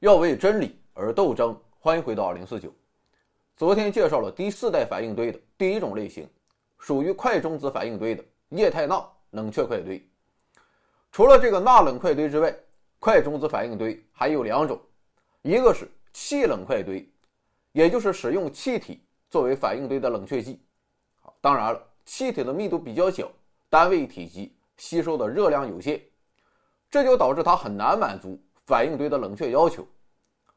要为真理而斗争。欢迎回到二零四九。昨天介绍了第四代反应堆的第一种类型，属于快中子反应堆的液态钠冷却快堆。除了这个钠冷快堆之外，快中子反应堆还有两种，一个是气冷快堆，也就是使用气体作为反应堆的冷却剂。当然了，气体的密度比较小，单位体积吸收的热量有限，这就导致它很难满足反应堆的冷却要求，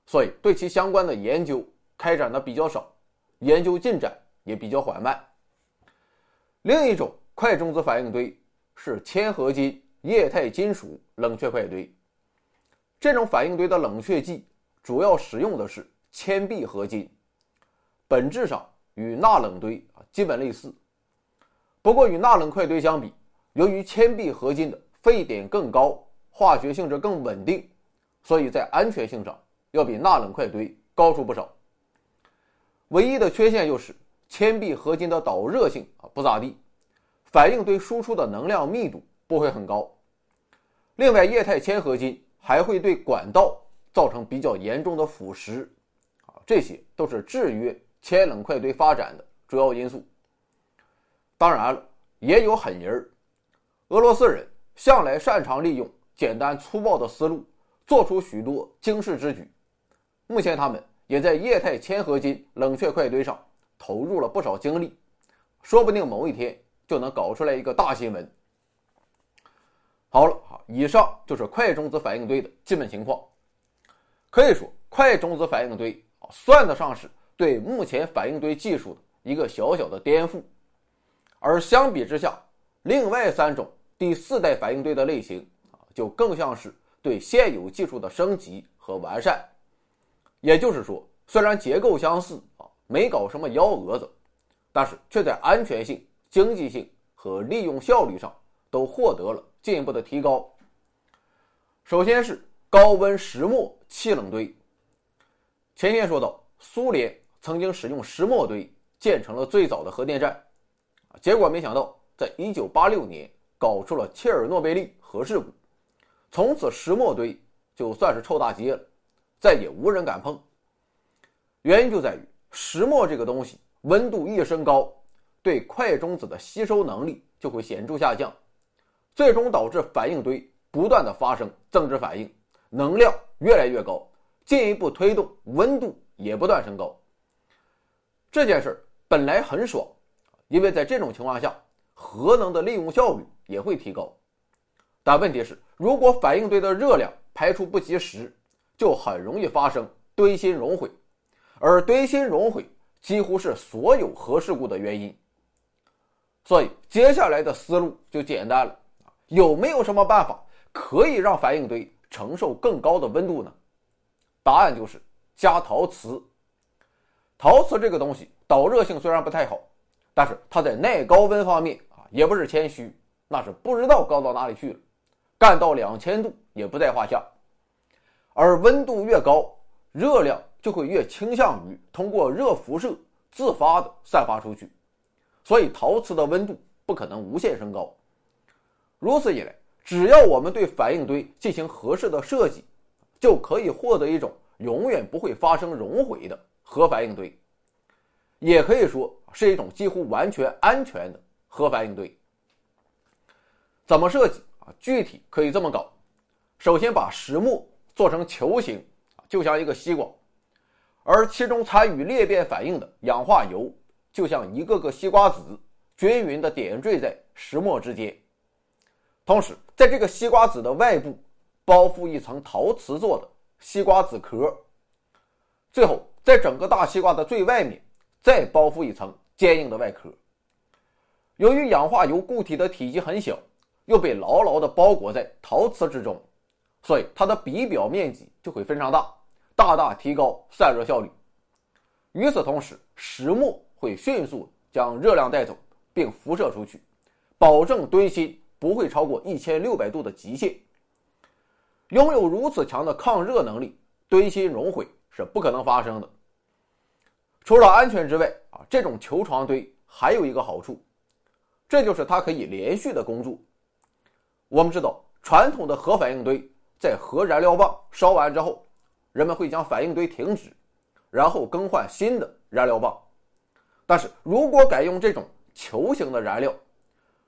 所以对其相关的研究开展的比较少，研究进展也比较缓慢。另一种快中子反应堆是铅合金液态金属冷却快堆。这种反应堆的冷却剂主要使用的是铅铋合金，本质上与钠冷堆啊基本类似。不过与钠冷快堆相比，由于铅铋合金的沸点更高，化学性质更稳定，所以在安全性上要比钠冷快堆高出不少。唯一的缺陷就是铅铋合金的导热性啊不咋地，反应堆输出的能量密度不会很高。另外，液态铅合金。还会对管道造成比较严重的腐蚀，啊，这些都是制约铅冷快堆发展的主要因素。当然了，也有狠人儿，俄罗斯人向来擅长利用简单粗暴的思路，做出许多惊世之举。目前，他们也在液态铅合金冷却快堆上投入了不少精力，说不定某一天就能搞出来一个大新闻。好了。以上就是快中子反应堆的基本情况。可以说，快中子反应堆啊，算得上是对目前反应堆技术的一个小小的颠覆。而相比之下，另外三种第四代反应堆的类型啊，就更像是对现有技术的升级和完善。也就是说，虽然结构相似啊，没搞什么幺蛾子，但是却在安全性、经济性和利用效率上都获得了进一步的提高。首先是高温石墨气冷堆。前天说到，苏联曾经使用石墨堆建成了最早的核电站，结果没想到，在一九八六年搞出了切尔诺贝利核事故，从此石墨堆就算是臭大街了，再也无人敢碰。原因就在于石墨这个东西温度一升高，对快中子的吸收能力就会显著下降，最终导致反应堆。不断的发生增值反应，能量越来越高，进一步推动温度也不断升高。这件事本来很爽，因为在这种情况下，核能的利用效率也会提高。但问题是，如果反应堆的热量排出不及时，就很容易发生堆芯熔毁，而堆芯熔毁几乎是所有核事故的原因。所以接下来的思路就简单了，有没有什么办法？可以让反应堆承受更高的温度呢？答案就是加陶瓷。陶瓷这个东西导热性虽然不太好，但是它在耐高温方面啊也不是谦虚，那是不知道高到哪里去了，干到两千度也不在话下。而温度越高，热量就会越倾向于通过热辐射自发的散发出去，所以陶瓷的温度不可能无限升高。如此一来。只要我们对反应堆进行合适的设计，就可以获得一种永远不会发生熔毁的核反应堆，也可以说是一种几乎完全安全的核反应堆。怎么设计啊？具体可以这么搞：首先把石墨做成球形，就像一个西瓜，而其中参与裂变反应的氧化铀，就像一个个西瓜籽，均匀地点缀在石墨之间。同时，在这个西瓜籽的外部包覆一层陶瓷做的西瓜籽壳，最后在整个大西瓜的最外面再包覆一层坚硬的外壳。由于氧化铀固体的体积很小，又被牢牢地包裹在陶瓷之中，所以它的比表面积就会非常大，大大提高散热效率。与此同时，石墨会迅速将热量带走，并辐射出去，保证堆芯。不会超过一千六百度的极限。拥有如此强的抗热能力，堆芯熔毁是不可能发生的。除了安全之外，啊，这种球床堆还有一个好处，这就是它可以连续的工作。我们知道，传统的核反应堆在核燃料棒烧完之后，人们会将反应堆停止，然后更换新的燃料棒。但是如果改用这种球形的燃料，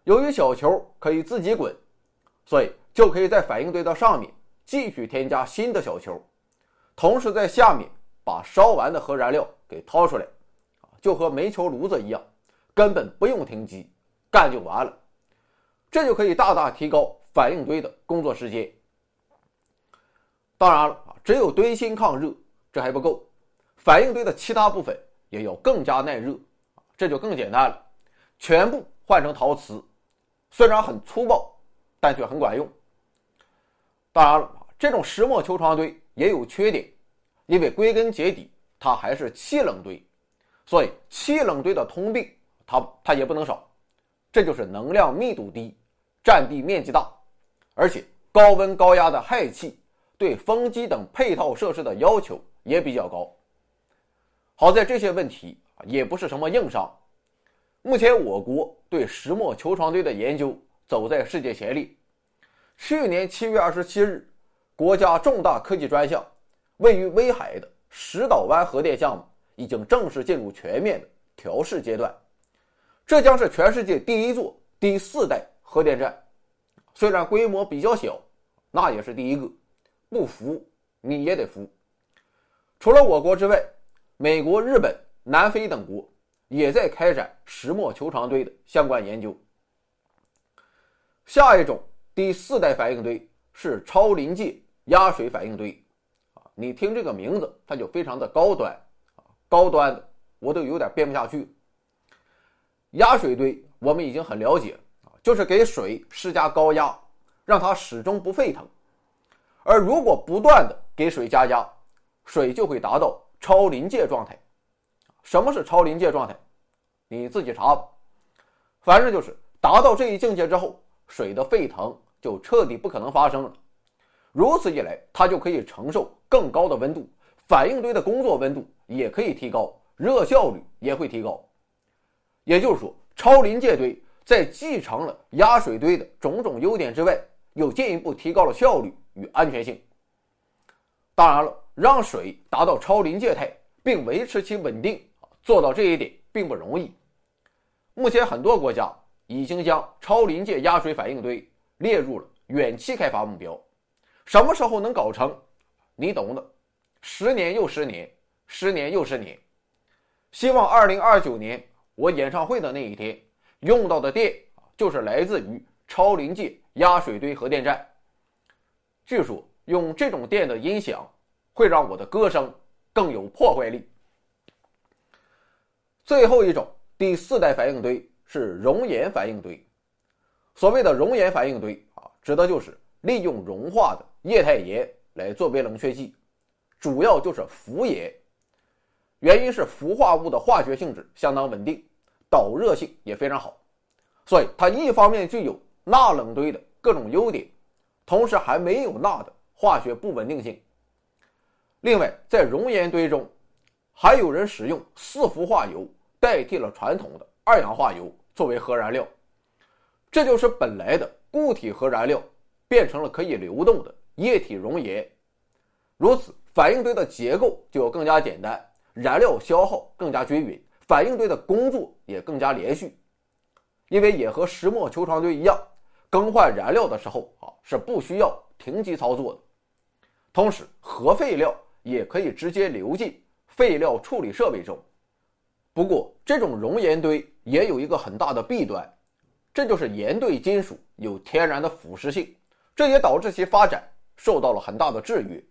由于小球可以自己滚，所以就可以在反应堆的上面继续添加新的小球，同时在下面把烧完的核燃料给掏出来，就和煤球炉子一样，根本不用停机，干就完了。这就可以大大提高反应堆的工作时间。当然了，只有堆芯抗热这还不够，反应堆的其他部分也要更加耐热，这就更简单了，全部换成陶瓷，虽然很粗暴，但却很管用。当然了，这种石墨球床堆也有缺点，因为归根结底它还是气冷堆，所以气冷堆的通病它它也不能少，这就是能量密度低，占地面积大，而且高温高压的氦气。对风机等配套设施的要求也比较高。好在这些问题也不是什么硬伤。目前我国对石墨球床堆的研究走在世界前列。去年七月二十七日，国家重大科技专项位于威海的石岛湾核电项目已经正式进入全面的调试阶段。这将是全世界第一座第四代核电站，虽然规模比较小，那也是第一个。不服你也得服。除了我国之外，美国、日本、南非等国也在开展石墨球床堆的相关研究。下一种第四代反应堆是超临界压水反应堆，啊，你听这个名字，它就非常的高端，啊，高端的我都有点编不下去。压水堆我们已经很了解，就是给水施加高压，让它始终不沸腾。而如果不断的给水加压，水就会达到超临界状态。什么是超临界状态？你自己查吧。反正就是达到这一境界之后，水的沸腾就彻底不可能发生了。如此一来，它就可以承受更高的温度，反应堆的工作温度也可以提高，热效率也会提高。也就是说，超临界堆在继承了压水堆的种种优点之外，又进一步提高了效率。与安全性。当然了，让水达到超临界态并维持其稳定，做到这一点并不容易。目前很多国家已经将超临界压水反应堆列入了远期开发目标。什么时候能搞成？你懂的。十年又十年，十年又十年。希望二零二九年我演唱会的那一天，用到的电就是来自于超临界压水堆核电站。据说用这种电的音响会让我的歌声更有破坏力。最后一种第四代反应堆是熔岩反应堆。所谓的熔岩反应堆啊，指的就是利用融化的液态盐来作为冷却剂，主要就是氟盐。原因是氟化物的化学性质相当稳定，导热性也非常好，所以它一方面具有钠冷堆的各种优点。同时还没有钠的化学不稳定性。另外，在熔岩堆中，还有人使用四氟化铀代替了传统的二氧化铀作为核燃料，这就是本来的固体核燃料变成了可以流动的液体熔岩。如此，反应堆的结构就要更加简单，燃料消耗更加均匀，反应堆的工作也更加连续。因为也和石墨球床堆一样。更换燃料的时候啊，是不需要停机操作的。同时，核废料也可以直接流进废料处理设备中。不过，这种熔岩堆也有一个很大的弊端，这就是岩对金属有天然的腐蚀性，这也导致其发展受到了很大的制约。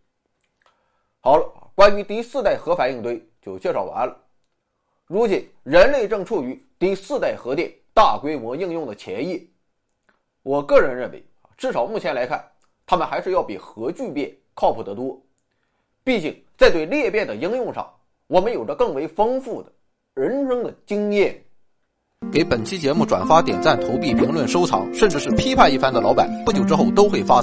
好了，关于第四代核反应堆就介绍完了。如今，人类正处于第四代核电大规模应用的前夜。我个人认为，至少目前来看，他们还是要比核聚变靠谱得多。毕竟，在对裂变的应用上，我们有着更为丰富的人生的经验。给本期节目转发、点赞、投币、评论、收藏，甚至是批判一番的老板，不久之后都会发财。